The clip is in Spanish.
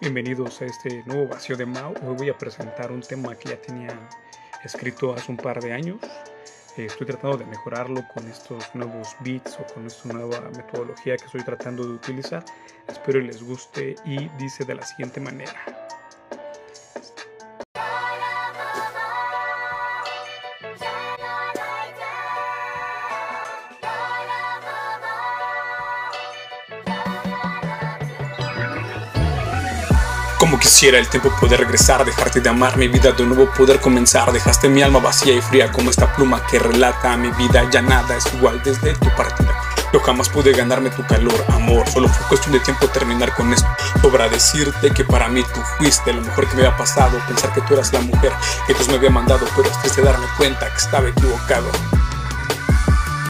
Bienvenidos a este nuevo vacío de Mao. Hoy voy a presentar un tema que ya tenía escrito hace un par de años. Eh, estoy tratando de mejorarlo con estos nuevos beats o con esta nueva metodología que estoy tratando de utilizar. Espero les guste y dice de la siguiente manera. Como quisiera el tiempo poder regresar, dejarte de amar, mi vida de nuevo poder comenzar. Dejaste mi alma vacía y fría como esta pluma que relata mi vida. Ya nada es igual desde tu partida. Yo jamás pude ganarme tu calor, amor. Solo fue cuestión de tiempo terminar con esto. Sobra decirte que para mí tú fuiste lo mejor que me había pasado. Pensar que tú eras la mujer que Dios me había mandado, pero es triste darme cuenta que estaba equivocado.